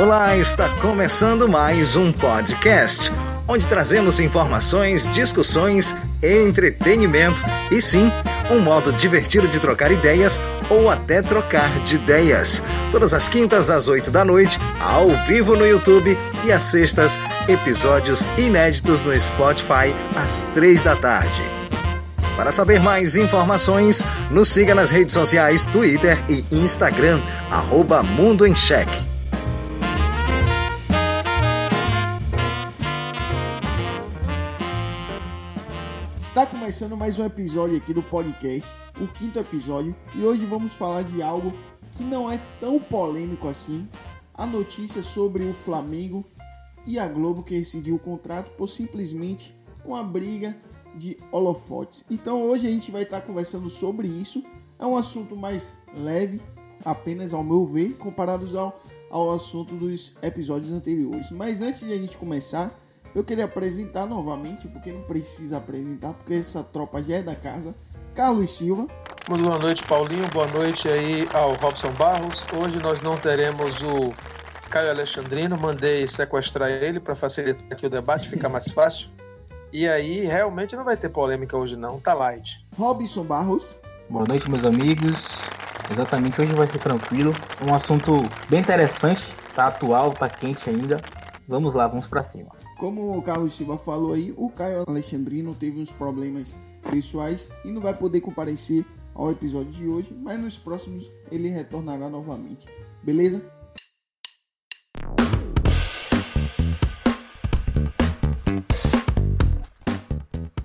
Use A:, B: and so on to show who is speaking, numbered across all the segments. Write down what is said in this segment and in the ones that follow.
A: Olá, está começando mais um podcast, onde trazemos informações, discussões, entretenimento e sim, um modo divertido de trocar ideias ou até trocar de ideias. Todas as quintas às oito da noite, ao vivo no YouTube e às sextas, episódios inéditos no Spotify às três da tarde. Para saber mais informações, nos siga nas redes sociais Twitter e Instagram, arroba Mundo em Cheque.
B: Começando mais um episódio aqui do podcast, o quinto episódio, e hoje vamos falar de algo que não é tão polêmico assim, a notícia sobre o Flamengo e a Globo que rescindiu o contrato por simplesmente uma briga de holofotes. Então hoje a gente vai estar conversando sobre isso. É um assunto mais leve, apenas ao meu ver, comparados ao, ao assunto dos episódios anteriores. Mas antes de a gente começar, eu queria apresentar novamente, porque não precisa apresentar, porque essa tropa já é da casa. Carlos Silva.
C: Muito boa noite, Paulinho. Boa noite aí ao Robson Barros. Hoje nós não teremos o Caio Alexandrino. Mandei sequestrar ele para facilitar aqui o debate, ficar mais fácil. E aí, realmente não vai ter polêmica hoje não, tá light.
B: Robson Barros.
D: Boa noite, meus amigos. Exatamente, hoje vai ser tranquilo. Um assunto bem interessante, tá atual, tá quente ainda. Vamos lá, vamos para cima.
B: Como o Carlos Silva falou aí, o Caio Alexandrino teve uns problemas pessoais e não vai poder comparecer ao episódio de hoje, mas nos próximos ele retornará novamente. Beleza?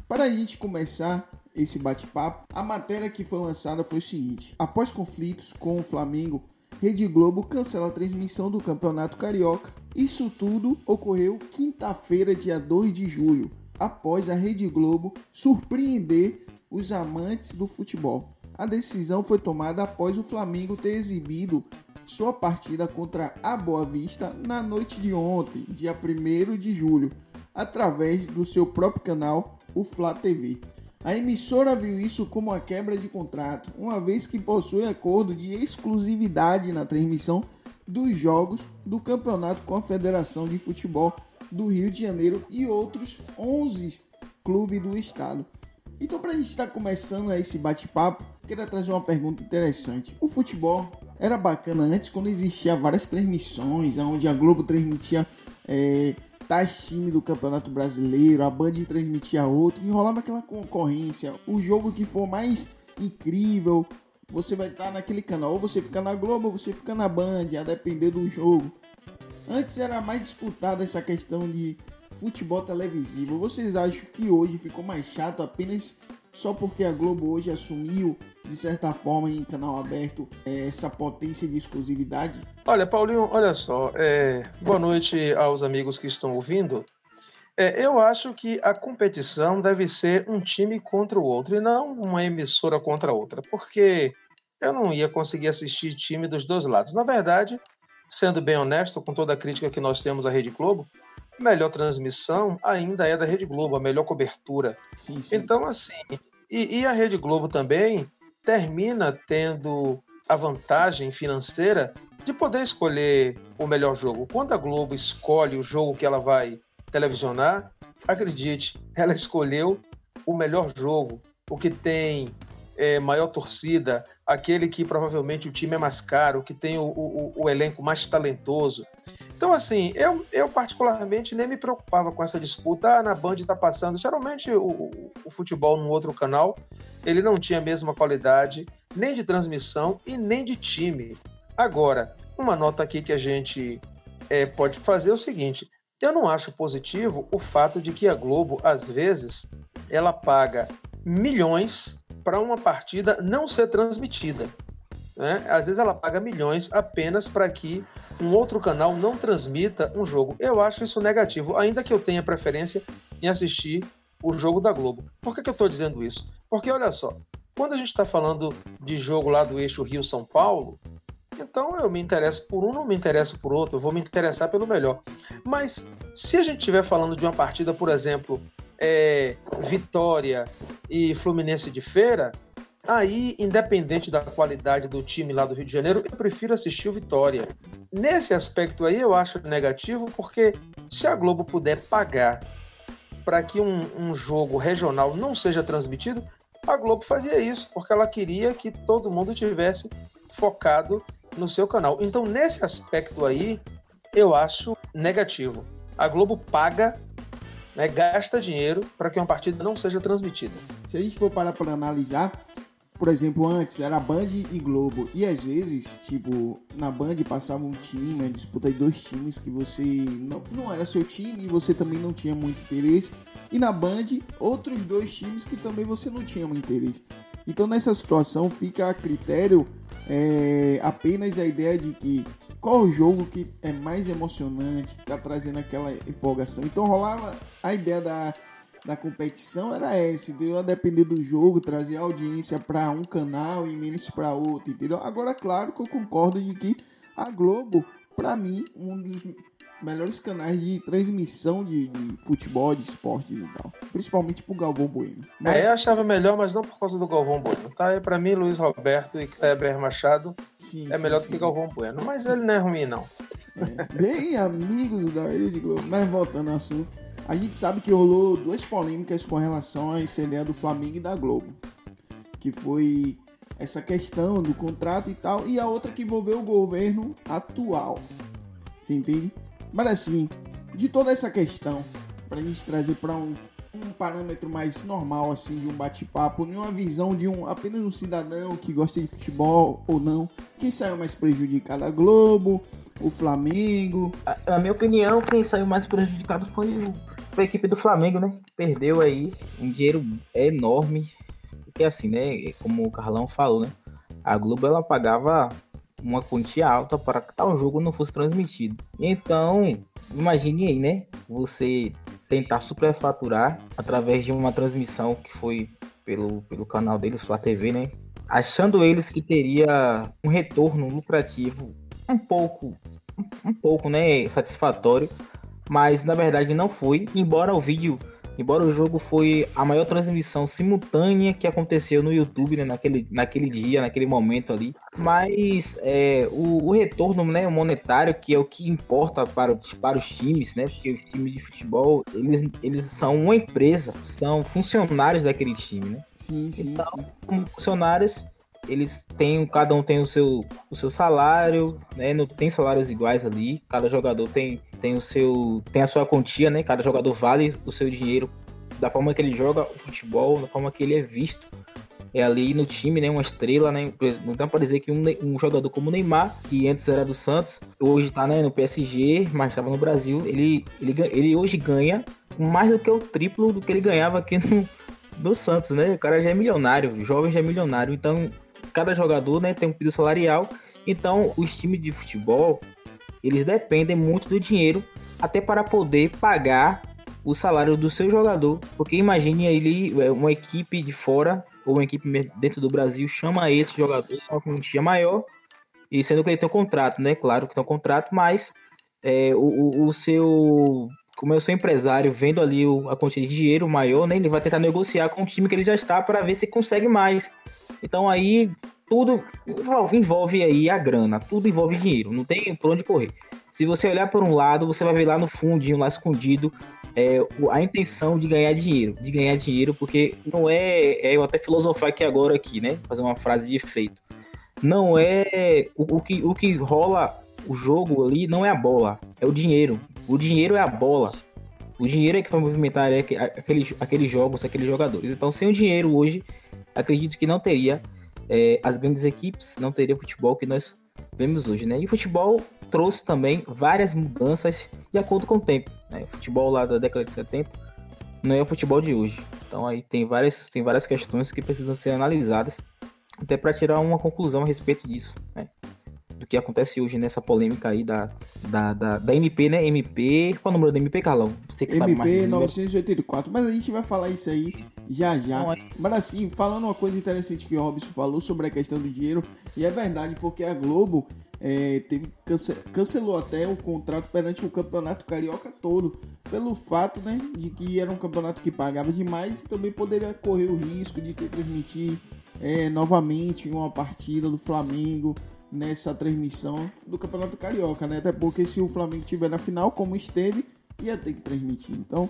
B: Para a gente começar esse bate-papo, a matéria que foi lançada foi o seguinte: após conflitos com o Flamengo, Rede Globo cancela a transmissão do Campeonato Carioca. Isso tudo ocorreu quinta-feira, dia 2 de julho, após a Rede Globo surpreender os amantes do futebol. A decisão foi tomada após o Flamengo ter exibido sua partida contra a Boa Vista na noite de ontem, dia 1 de julho, através do seu próprio canal, o Flá TV. A emissora viu isso como uma quebra de contrato, uma vez que possui acordo de exclusividade na transmissão dos jogos do campeonato com a Federação de Futebol do Rio de Janeiro e outros 11 clubes do estado. Então, para a gente estar começando esse bate-papo, queria trazer uma pergunta interessante. O futebol era bacana antes, quando existia várias transmissões, onde a Globo transmitia é, tais times do Campeonato Brasileiro, a Band transmitia outro, e rolava aquela concorrência. O jogo que for mais incrível, você vai estar naquele canal. Ou você fica na Globo, ou você fica na Band, a depender do jogo. Antes era mais disputada essa questão de futebol televisivo. Vocês acham que hoje ficou mais chato apenas só porque a Globo hoje assumiu, de certa forma, em canal aberto, é, essa potência de exclusividade?
C: Olha, Paulinho, olha só. É... Boa noite aos amigos que estão ouvindo. É, eu acho que a competição deve ser um time contra o outro e não uma emissora contra a outra, porque eu não ia conseguir assistir time dos dois lados. Na verdade, sendo bem honesto, com toda a crítica que nós temos à Rede Globo, a melhor transmissão ainda é da Rede Globo, a melhor cobertura.
B: Sim, sim.
C: Então, assim, e, e a Rede Globo também termina tendo a vantagem financeira de poder escolher o melhor jogo. Quando a Globo escolhe o jogo que ela vai televisionar, acredite, ela escolheu o melhor jogo, o que tem é, maior torcida, aquele que provavelmente o time é mais caro, que tem o, o, o elenco mais talentoso. Então, assim, eu, eu particularmente nem me preocupava com essa disputa. Ah, na Band está passando. Geralmente o, o, futebol no outro canal ele não tinha a mesma qualidade nem de transmissão e nem de time. Agora, uma nota aqui que a gente é, pode fazer é o seguinte: eu não acho positivo o fato de que a Globo, às vezes, ela paga milhões para uma partida não ser transmitida. Né? Às vezes ela paga milhões apenas para que um outro canal não transmita um jogo. Eu acho isso negativo, ainda que eu tenha preferência em assistir o jogo da Globo. Por que, que eu estou dizendo isso? Porque olha só, quando a gente está falando de jogo lá do eixo Rio-São Paulo, então eu me interesso por um, não me interesso por outro, eu vou me interessar pelo melhor. Mas se a gente estiver falando de uma partida, por exemplo, é, Vitória e Fluminense de Feira, aí, independente da qualidade do time lá do Rio de Janeiro, eu prefiro assistir o Vitória. nesse aspecto aí eu acho negativo, porque se a Globo puder pagar para que um, um, jogo regional não seja transmitido, a Globo fazia isso, porque ela queria que todo mundo tivesse focado no seu canal. Então, nesse aspecto aí, eu acho negativo. A Globo paga, né, gasta dinheiro para que uma partida não seja transmitida.
B: Se a gente for parar para analisar, por exemplo, antes era Band e Globo. E às vezes, tipo, na Band passava um time, a disputa de dois times que você não, não era seu time e você também não tinha muito interesse. E na Band, outros dois times que também você não tinha muito interesse. Então nessa situação fica a critério é, apenas a ideia de que qual o jogo que é mais emocionante, que tá trazendo aquela empolgação. Então rolava a ideia da da competição era essa, entendeu? A depender do jogo, trazer audiência para um canal e menos para outro, entendeu? Agora, claro que eu concordo de que a Globo, para mim, um dos melhores canais de transmissão de, de, futebol, de esporte e tal. Principalmente pro Galvão Bueno.
C: Mas... É, eu achava melhor, mas não por causa do Galvão Bueno. Tá? E pra mim, Luiz Roberto e Kleber Machado sim, é sim, melhor sim. do que Galvão Bueno. Mas ele não é ruim, não.
B: É. Bem, amigos da Rede Globo. Mas voltando ao assunto. A gente sabe que rolou duas polêmicas com relação à ideia do Flamengo e da Globo. Que foi essa questão do contrato e tal, e a outra que envolveu o governo atual. Você entende? Mas assim, de toda essa questão, para gente trazer para um, um parâmetro mais normal assim de um bate-papo, uma visão de um apenas um cidadão que gosta de futebol ou não, quem saiu mais prejudicado a Globo, o Flamengo?
D: Na minha opinião, quem saiu mais prejudicado foi o a equipe do Flamengo, né? Perdeu aí um dinheiro enorme. Porque assim, né? Como o Carlão falou, né? A Globo ela pagava uma quantia alta para que tal jogo não fosse transmitido. Então, imagine aí, né? Você tentar superfaturar através de uma transmissão que foi pelo, pelo canal deles, Flá TV, né? Achando eles que teria um retorno lucrativo um pouco, um pouco, né, satisfatório mas na verdade não foi, embora o vídeo, embora o jogo foi a maior transmissão simultânea que aconteceu no YouTube né, naquele, naquele dia, naquele momento ali, mas é, o, o, retorno né, monetário, que é o que importa para, para os times, né, porque os times de futebol, eles, eles são uma empresa, são funcionários daquele time, né?
B: Sim, sim,
D: então,
B: sim.
D: como funcionários, eles têm, cada um tem o seu, o seu salário, né? Não tem salários iguais ali. Cada jogador tem, tem o seu, tem a sua quantia, né? Cada jogador vale o seu dinheiro da forma que ele joga o futebol, da forma que ele é visto. É ali no time, né? Uma estrela, né? Não dá para dizer que um, um, jogador como o Neymar, que antes era do Santos, hoje tá né, no PSG, mas estava no Brasil, ele, ele, ele hoje ganha mais do que o triplo do que ele ganhava aqui no, no Santos, né? O cara já é milionário, o jovem já é milionário, então cada jogador né, tem um piso salarial. Então, os times de futebol, eles dependem muito do dinheiro até para poder pagar o salário do seu jogador. Porque imagine ele, é, uma equipe de fora ou uma equipe dentro do Brasil chama esse jogador com uma quantia maior, e sendo que ele tem um contrato, né? Claro que tem um contrato, mas é, o, o, seu. Como é o seu empresário vendo ali a quantia de dinheiro maior, né? Ele vai tentar negociar com o time que ele já está para ver se consegue mais. Então aí tudo envolve, aí a grana, tudo envolve dinheiro, não tem por onde correr. Se você olhar por um lado, você vai ver lá no fundinho, lá escondido, é, a intenção de ganhar dinheiro, de ganhar dinheiro, porque não é, é eu até filosofar aqui agora aqui, né? Fazer uma frase de efeito. Não é o, o que o que rola o jogo ali não é a bola, é o dinheiro. O dinheiro é a bola. O dinheiro é que vai movimentar aqueles, aqueles jogos, aqueles jogadores. Então, sem o dinheiro hoje, acredito que não teria é, as grandes equipes, não teria o futebol que nós vemos hoje, né? E o futebol trouxe também várias mudanças de acordo com o tempo. Né? O futebol lá da década de 70 não é o futebol de hoje. Então aí tem várias, tem várias questões que precisam ser analisadas até para tirar uma conclusão a respeito disso. Né? Do que acontece hoje nessa polêmica aí da, da, da, da MP, né? MP. Qual é o número da MP, Carlão?
B: Você que MP sabe mais. MP 984. Mas a gente vai falar isso aí já já. Não, é... Mas assim, falando uma coisa interessante que o Robson falou sobre a questão do dinheiro, e é verdade, porque a Globo é, teve, cance cancelou até o contrato perante o campeonato carioca todo, pelo fato né, de que era um campeonato que pagava demais e também poderia correr o risco de ter transmitir é, novamente uma partida do Flamengo nessa transmissão do Campeonato Carioca, né? Até porque se o Flamengo estiver na final, como esteve, ia ter que transmitir. Então,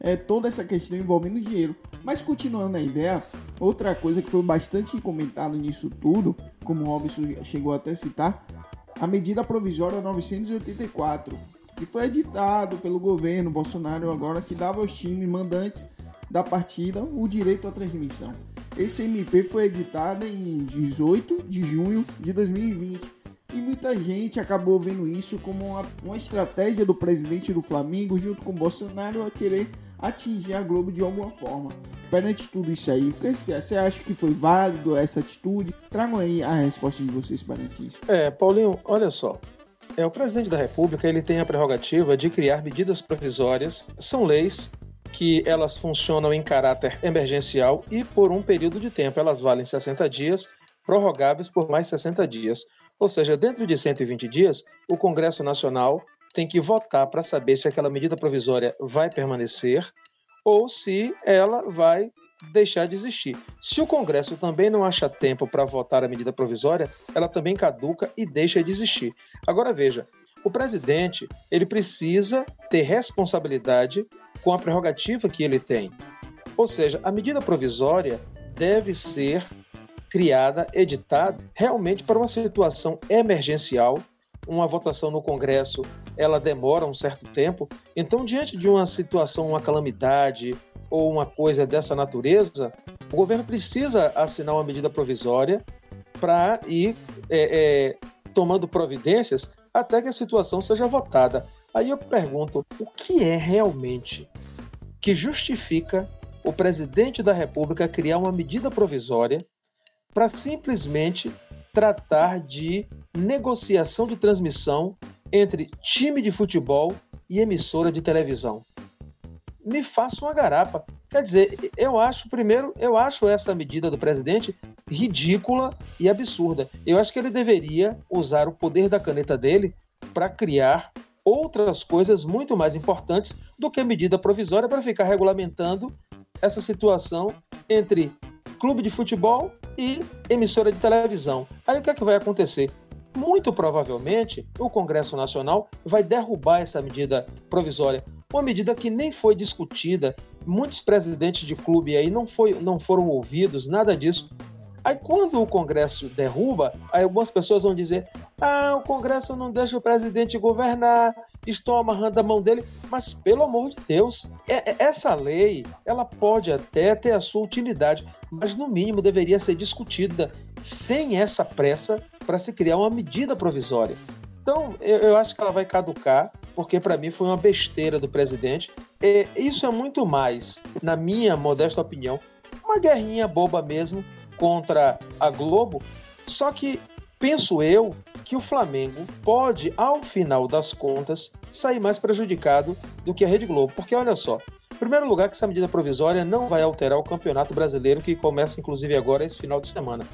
B: é toda essa questão envolvendo dinheiro. Mas continuando a ideia, outra coisa que foi bastante comentado nisso tudo, como o Robson chegou até a citar, a medida provisória 984, que foi editado pelo governo Bolsonaro agora, que dava aos times mandantes da partida o direito à transmissão. Esse MP foi editado em 18 de junho de 2020 e muita gente acabou vendo isso como uma, uma estratégia do presidente do Flamengo junto com Bolsonaro a querer atingir a Globo de alguma forma. Perante tudo isso aí, você acha que foi válido essa atitude? Tragam aí a resposta de vocês perante isso.
C: É, Paulinho, olha só. É, o presidente da República ele tem a prerrogativa de criar medidas provisórias. São leis que elas funcionam em caráter emergencial e por um período de tempo. Elas valem 60 dias, prorrogáveis por mais 60 dias. Ou seja, dentro de 120 dias, o Congresso Nacional tem que votar para saber se aquela medida provisória vai permanecer ou se ela vai deixar de existir. Se o Congresso também não acha tempo para votar a medida provisória, ela também caduca e deixa de existir. Agora veja, o presidente ele precisa ter responsabilidade com a prerrogativa que ele tem. Ou seja, a medida provisória deve ser criada, editada, realmente para uma situação emergencial. Uma votação no Congresso, ela demora um certo tempo. Então, diante de uma situação, uma calamidade ou uma coisa dessa natureza, o governo precisa assinar uma medida provisória para ir é, é, tomando providências até que a situação seja votada. Aí eu pergunto, o que é realmente que justifica o presidente da República criar uma medida provisória para simplesmente tratar de negociação de transmissão entre time de futebol e emissora de televisão? Me faça uma garapa. Quer dizer, eu acho, primeiro, eu acho essa medida do presidente ridícula e absurda. Eu acho que ele deveria usar o poder da caneta dele para criar outras coisas muito mais importantes do que a medida provisória para ficar regulamentando essa situação entre clube de futebol e emissora de televisão. Aí o que é que vai acontecer? Muito provavelmente o Congresso Nacional vai derrubar essa medida provisória, uma medida que nem foi discutida. Muitos presidentes de clube aí não, foi, não foram ouvidos, nada disso. Aí quando o Congresso derruba, algumas pessoas vão dizer: ah, o Congresso não deixa o presidente governar, estão amarrando a mão dele. Mas pelo amor de Deus, é, é, essa lei ela pode até ter a sua utilidade, mas no mínimo deveria ser discutida sem essa pressa para se criar uma medida provisória. Então, eu, acho que ela vai caducar, porque para mim foi uma besteira do presidente. E isso é muito mais, na minha modesta opinião, uma guerrinha boba mesmo contra a Globo. Só que penso eu que o Flamengo pode, ao final das contas, sair mais prejudicado do que a Rede Globo. Porque olha só, em primeiro lugar, que essa medida provisória não vai alterar o Campeonato Brasileiro, que começa inclusive agora esse final de semana.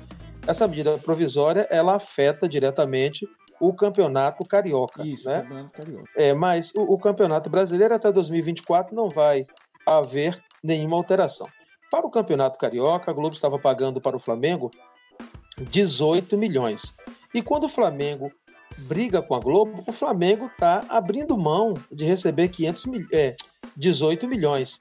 C: Essa medida provisória ela afeta diretamente o Campeonato Carioca.
B: Isso,
C: né?
B: Campeonato Carioca.
C: É, mas o, o Campeonato Brasileiro até 2024 não vai haver nenhuma alteração. Para o Campeonato Carioca, a Globo estava pagando para o Flamengo 18 milhões. E quando o Flamengo briga com a Globo, o Flamengo está abrindo mão de receber 500 mil, é, 18 milhões.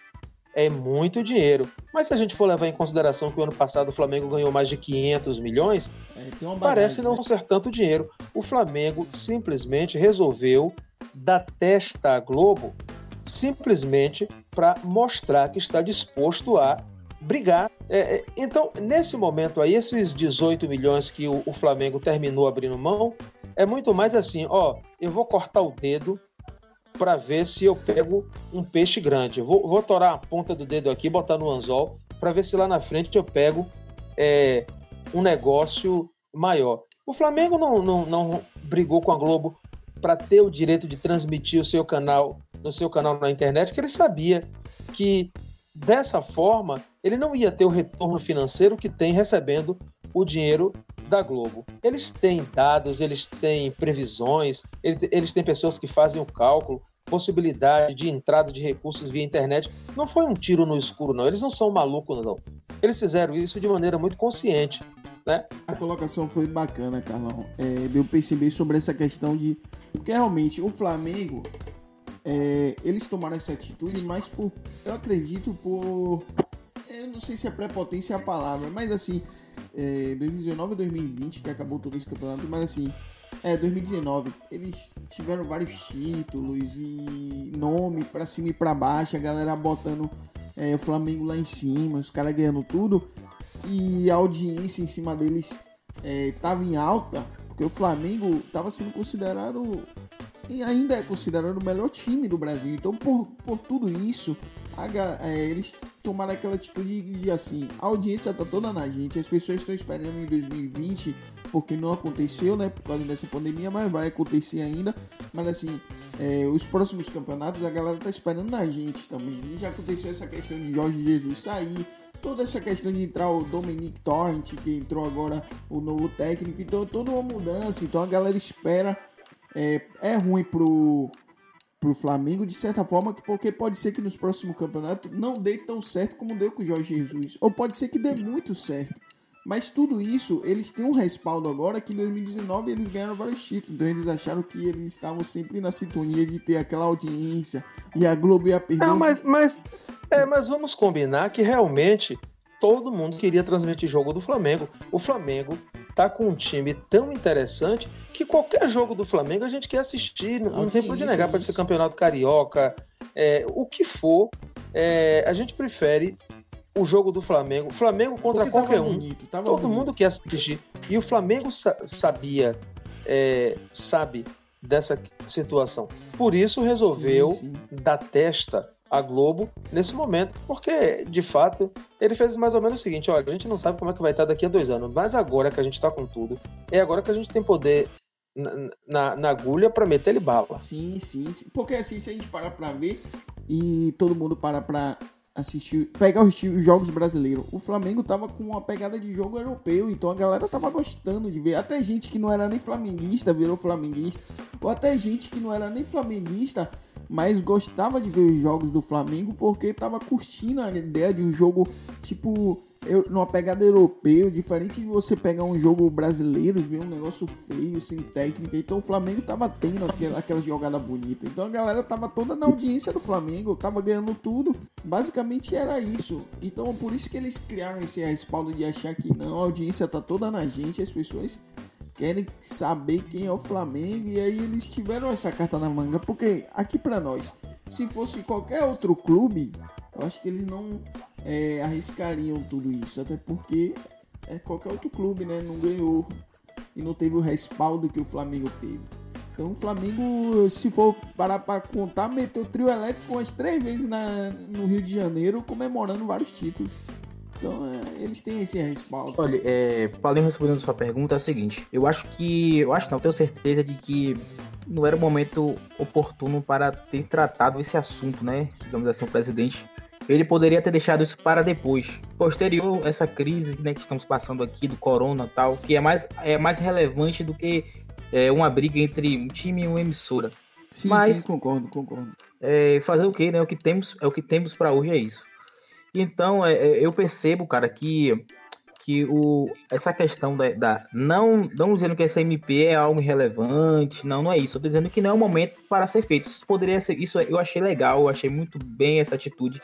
C: É muito dinheiro. Mas se a gente for levar em consideração que o ano passado o Flamengo ganhou mais de 500 milhões,
B: É,
C: parece não
B: né?
C: ser tanto dinheiro. O Flamengo simplesmente resolveu dar testa à Globo simplesmente para mostrar que está disposto a brigar. É, é, então, nesse momento aí, esses 18 milhões que o, o Flamengo terminou abrindo mão, é muito mais assim, ó, eu vou cortar o dedo para ver se eu pego um peixe grande. Eu vou, vou torar a ponta do dedo aqui, botar no anzol, para ver se lá na frente eu pego é, um negócio maior. O Flamengo não, não, não brigou com a Globo para ter o direito de transmitir o seu canal no seu canal na internet, porque ele sabia que dessa forma ele não ia ter o retorno financeiro que tem recebendo o dinheiro da Globo. Eles têm dados, eles têm previsões, ele- eles têm pessoas que fazem o cálculo, possibilidade de entrada de recursos via internet. Não foi um tiro no escuro, não. Eles não são malucos, não. Eles fizeram isso de maneira muito consciente. né?
B: A colocação foi bacana, Carlão. É, deu perceber sobre essa questão de. Porque realmente o Flamengo. É, eles tomaram essa atitude, mas por. Eu acredito por. Eu não sei se é prepotência a palavra, mas assim. É, 2019 e 2020, que acabou todo esse campeonato, mas assim. É, 2019. Eles tiveram vários títulos e nome pra cima e pra baixo, a galera botando é, o Flamengo lá em cima, os caras ganhando tudo. E a audiência em cima deles estava em alta, porque o Flamengo estava sendo considerado e ainda é considerado o melhor time do Brasil. Então, por, por tudo isso, a, é, eles tomaram aquela atitude de assim: a audiência tá toda na gente, as pessoas estão esperando em 2020, porque não aconteceu, né, por causa dessa pandemia, mas vai acontecer ainda. Mas assim, é, os próximos campeonatos a galera tá esperando na gente também. E já aconteceu essa questão de Jorge Jesus sair, toda essa questão de entrar o Dominic Torrent, que entrou agora o novo técnico, então toda uma mudança, então a galera espera. É, é ruim pro, pro Flamengo, de certa forma, porque pode ser que nos próximos campeonatos não dê tão certo como deu com o Jorge Jesus, ou pode ser que dê muito certo. Mas tudo isso, eles têm um respaldo agora que em 2019 eles ganharam vários títulos. Então eles acharam que eles estavam sempre na sintonia de ter aquela audiência e a Globo ia perder.
C: Não, mas, mas, é, mas vamos combinar que realmente todo mundo queria transmitir jogo do Flamengo. O Flamengo tá com um time tão interessante que qualquer jogo do Flamengo a gente quer assistir. Não, não tem por de negar para esse campeonato carioca, é, o que for. É, a gente prefere o jogo do Flamengo. Flamengo contra Porque qualquer um. Bonito, todo bonito. mundo quer assistir. E o Flamengo sa sabia, é, sabe dessa situação. Por isso resolveu sim, sim. dar testa à Globo nesse momento, porque de fato ele fez mais ou menos o seguinte: olha, a gente não sabe como é que vai estar daqui a dois anos, mas agora que a gente está com tudo, é agora que a gente tem poder na, na, na agulha para meter ele bala.
B: Sim, sim, sim, porque assim, se a gente parar para ver e todo mundo para para assistir, pegar os jogos brasileiros. O Flamengo tava com uma pegada de jogo europeu, então a galera tava gostando de ver. Até gente que não era nem flamenguista virou flamenguista, ou até gente que não era nem flamenguista, mas gostava de ver os jogos do Flamengo porque tava curtindo a ideia de um jogo tipo numa pegada europeia, diferente de você pegar um jogo brasileiro ver um negócio feio, sem técnica. Então o Flamengo tava tendo aquela, aquela jogada bonita. Então a galera tava toda na audiência do Flamengo, tava ganhando tudo. Basicamente era isso. Então por isso que eles criaram esse respaldo de achar que não, a audiência tá toda na gente, as pessoas querem saber quem é o Flamengo e aí eles tiveram essa carta na manga, porque aqui para nós, se fosse qualquer outro clube, eu acho que eles não é, arriscariam tudo isso, até porque é qualquer outro clube, né? Não ganhou e não teve o respaldo que o Flamengo teve. Então o Flamengo, se for parar para contar, meteu trio elétrico umas três vezes na, no Rio de Janeiro, comemorando vários títulos. Então é, eles têm esse respaldo.
D: Olha, é, Paulinho respondendo a sua pergunta é o seguinte: eu acho que. Eu acho não, tenho certeza de que não era o momento oportuno para ter tratado esse assunto, né? Digamos assim, o presidente ele poderia ter deixado isso para depois. Posterior essa crise né, que estamos passando aqui do corona tal, que é mais, é mais relevante do que é, uma briga entre um time e uma emissora.
B: Sim, Mas, sim, concordo, concordo.
D: É, fazer o que, né? O que temos, é o que temos para hoje é isso. Então, é, é, eu percebo, cara, que que o, essa questão da, da, não não dizendo que essa MP é algo irrelevante, não, não é isso. Eu tô dizendo que não é o momento para ser feito. Isso poderia ser, isso eu achei legal, eu achei muito bem essa atitude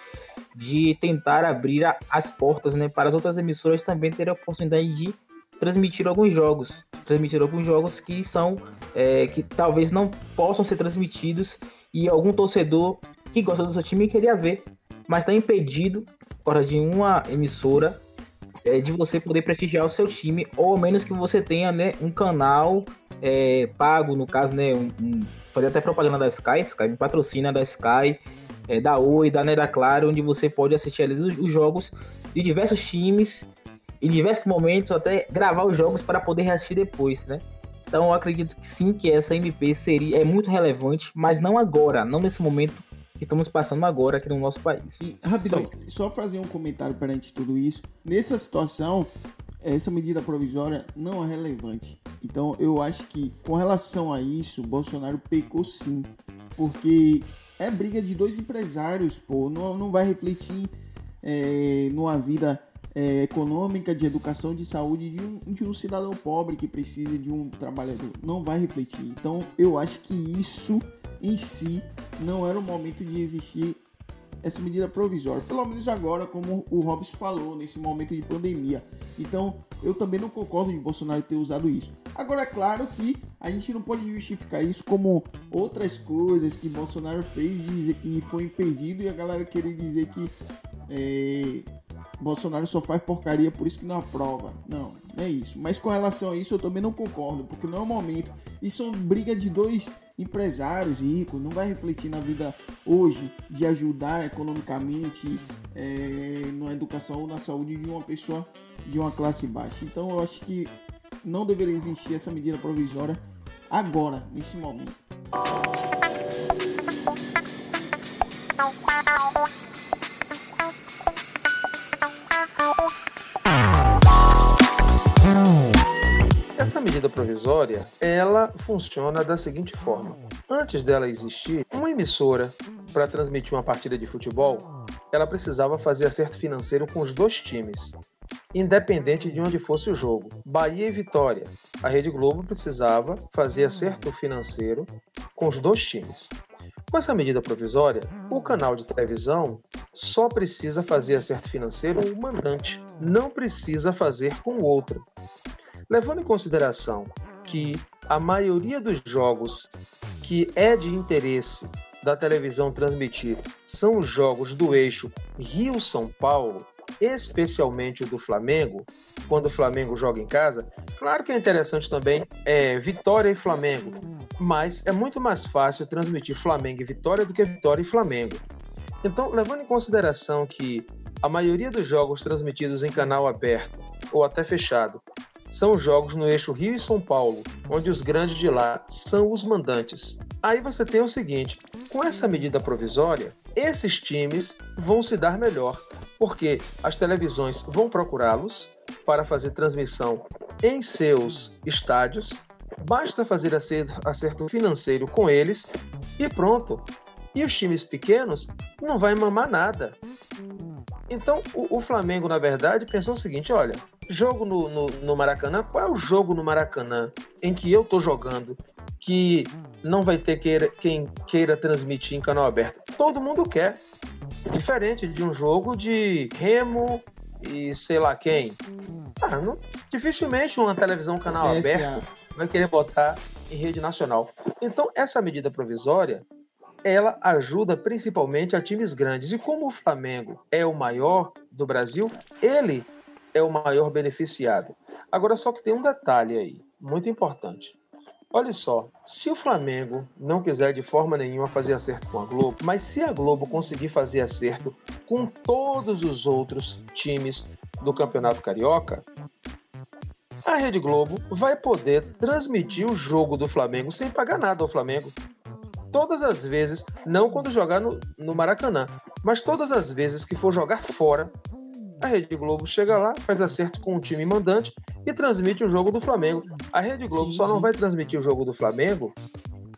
D: de tentar abrir a, as portas, né, para as outras emissoras também terem a oportunidade de transmitir alguns jogos, transmitir alguns jogos que são é, que talvez não possam ser transmitidos e algum torcedor que gosta do seu time queria ver, mas está impedido fora de uma emissora é, de você poder prestigiar o seu time, ou ao menos que você tenha né, um canal é, pago, no caso, né, um, um, fazer até propaganda da Sky, Sky patrocina da Sky, é, da Oi, da Neda Claro, onde você pode assistir ali os, os jogos de diversos times, em diversos momentos, até gravar os jogos para poder assistir depois, né? Então eu acredito que sim, que essa MP seria, é muito relevante, mas não agora, não nesse momento que estamos passando agora aqui no nosso país.
B: E, rapidão, então, só fazer um comentário perante tudo isso. Nessa situação, essa medida provisória não é relevante. Então, eu acho que com relação a isso, Bolsonaro pecou sim. Porque é briga de dois empresários, pô. Não, não vai refletir é, numa vida é, econômica, de educação, de saúde de um, de um cidadão pobre que precisa de um trabalhador. Não vai refletir. Então, eu acho que isso em si não era o momento de existir essa medida provisória, pelo menos agora, como o Robson falou, nesse momento de pandemia. Então, eu também não concordo de Bolsonaro ter usado isso. Agora, é claro que a gente não pode justificar isso como outras coisas que Bolsonaro fez e foi impedido e a galera querer dizer que é, Bolsonaro só faz porcaria, por isso que não aprova. Não, não é isso. Mas com relação a isso, eu também não concordo, porque não é o momento. Isso é uma briga de dois empresários ricos, não vai refletir na vida hoje de ajudar economicamente é, na educação ou na saúde de uma pessoa de uma classe baixa. Então eu acho que não deveria existir essa medida provisória agora, nesse momento.
C: Medida provisória, ela funciona da seguinte forma. Antes dela existir, uma emissora para transmitir uma partida de futebol, ela precisava fazer acerto financeiro com os dois times, independente de onde fosse o jogo. Bahia e Vitória. A Rede Globo precisava fazer acerto financeiro com os dois times. Com essa medida provisória, o canal de televisão só precisa fazer acerto financeiro com o mandante, não precisa fazer com o outro. Levando em consideração que a maioria dos jogos que é de interesse da televisão transmitir são os jogos do eixo Rio-São Paulo, especialmente o do Flamengo, quando o Flamengo joga em casa. Claro que é interessante também é, Vitória e Flamengo, mas é muito mais fácil transmitir Flamengo e Vitória do que Vitória e Flamengo. Então, levando em consideração que a maioria dos jogos transmitidos em canal aberto ou até fechado são jogos no eixo Rio e São Paulo, onde os grandes de lá são os mandantes. Aí você tem o seguinte: com essa medida provisória, esses times vão se dar melhor, porque as televisões vão procurá-los para fazer transmissão em seus estádios. Basta fazer acerto financeiro com eles e pronto. E os times pequenos não vai mamar nada. Então, o, o Flamengo, na verdade, pensou o seguinte: olha, Jogo no, no, no, Maracanã, qual é o jogo no Maracanã em que eu tô jogando que não vai ter queira, quem queira transmitir em canal aberto? Todo mundo quer. Diferente de um jogo de Remo e sei lá quem. Ah, não, dificilmente uma televisão canal CSA. aberto vai querer botar em rede nacional. Então, essa medida provisória ela ajuda principalmente a times grandes. E como o Flamengo é o maior do Brasil, ele é o maior beneficiado. Agora, só que tem um detalhe aí, muito importante. Olha só, se o Flamengo não quiser de forma nenhuma fazer acerto com a Globo, mas se a Globo conseguir fazer acerto com todos os outros times do Campeonato Carioca, a Rede Globo vai poder transmitir o jogo do Flamengo sem pagar nada ao Flamengo. Todas as vezes, não quando jogar no, no Maracanã, mas todas as vezes que for jogar fora, a Rede Globo chega lá, faz acerto com o time mandante e transmite o jogo do Flamengo. A Rede Globo sim, só sim. não vai transmitir o jogo do Flamengo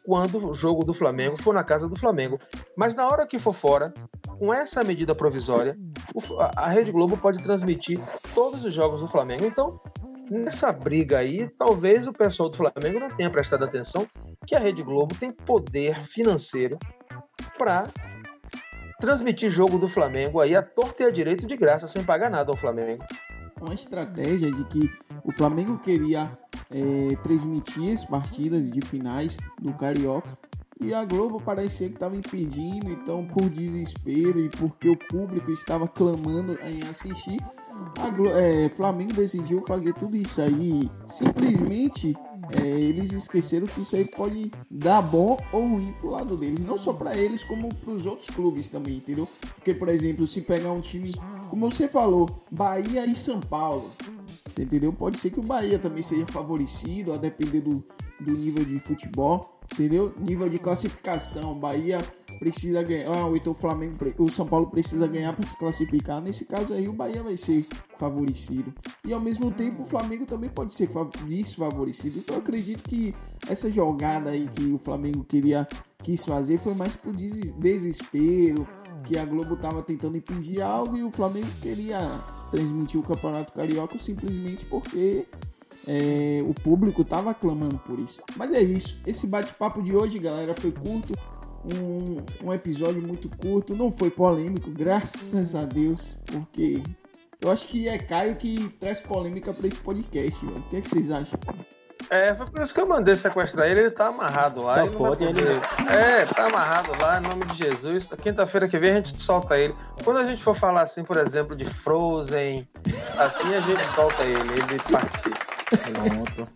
C: quando o jogo do Flamengo for na casa do Flamengo. Mas na hora que for fora, com essa medida provisória, a Rede Globo pode transmitir todos os jogos do Flamengo. Então, nessa briga aí, talvez o pessoal do Flamengo não tenha prestado atenção que a Rede Globo tem poder financeiro para transmitir jogo do Flamengo aí a torta e direito de graça, sem pagar nada ao Flamengo.
B: Uma estratégia de que o Flamengo queria é, transmitir as partidas de finais do Carioca e a Globo parecia que estava impedindo, então por desespero e porque o público estava clamando em assistir, a Glo é, Flamengo decidiu fazer tudo isso aí simplesmente é, eles esqueceram que isso aí pode dar bom ou ruim pro lado deles. Não só para eles, como pros outros clubes também, entendeu? Porque, por exemplo, se pegar um time, como você falou, Bahia e São Paulo, você entendeu? Pode ser que o Bahia também seja favorecido, a depender do, do nível de futebol, entendeu? Nível de classificação, Bahia precisa ganhar, ah, então o Flamengo, o São Paulo precisa ganhar para se classificar. Nesse caso aí o Bahia vai ser favorecido. E ao mesmo tempo o Flamengo também pode ser desfavorecido. Então eu acredito que essa jogada aí que o Flamengo queria quis fazer foi mais por desespero, que a Globo tava tentando impedir algo e o Flamengo queria transmitir o Campeonato Carioca simplesmente porque é, o público tava clamando por isso. Mas é isso. Esse bate-papo de hoje, galera, foi curto. Um, um episódio muito curto. Não foi polêmico, graças a Deus, porque eu acho que é Caio que traz polêmica para esse podcast. Mano. O que, é que vocês acham?
C: É, foi por isso que eu mandei sequestrar ele, ele tá amarrado lá.
D: Só pode ele.
C: É, tá amarrado lá, em nome de Jesus. Quinta-feira que vem a gente solta ele. Quando a gente for falar assim, por exemplo, de Frozen, assim a gente solta ele, ele participa.
D: Pronto.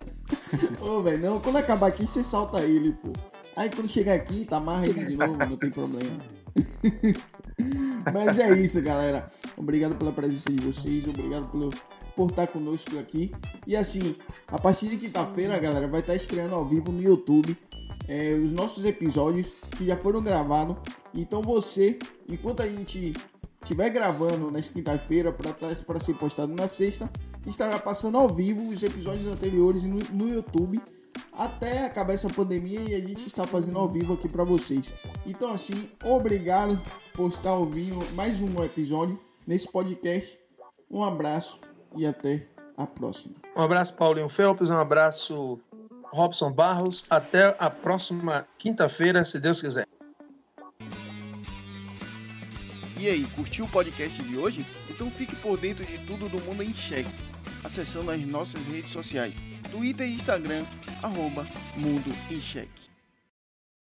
B: Ô, velho, não, quando acabar aqui, você solta ele, pô. Aí quando chegar aqui, tá amarra ele de novo, não tem problema. Mas é isso, galera. Obrigado pela presença de vocês, obrigado pelo, por estar conosco aqui. E assim, a partir de quinta-feira, galera, vai estar estreando ao vivo no YouTube é, os nossos episódios que já foram gravados. Então você, enquanto a gente estiver gravando nessa quinta-feira para ser postado na sexta, estará passando ao vivo os episódios anteriores no, no YouTube até acabar essa pandemia e a gente está fazendo ao vivo aqui para vocês. Então assim, obrigado por estar ouvindo mais um episódio nesse podcast. Um abraço e até a próxima.
C: Um abraço Paulinho Felps, um abraço Robson Barros, até a próxima quinta-feira, se Deus quiser.
B: E aí, curtiu o podcast de hoje? Então fique por dentro de tudo do Mundo em Cheque, acessando as nossas redes sociais, Twitter e Instagram, arroba Mundo em Cheque.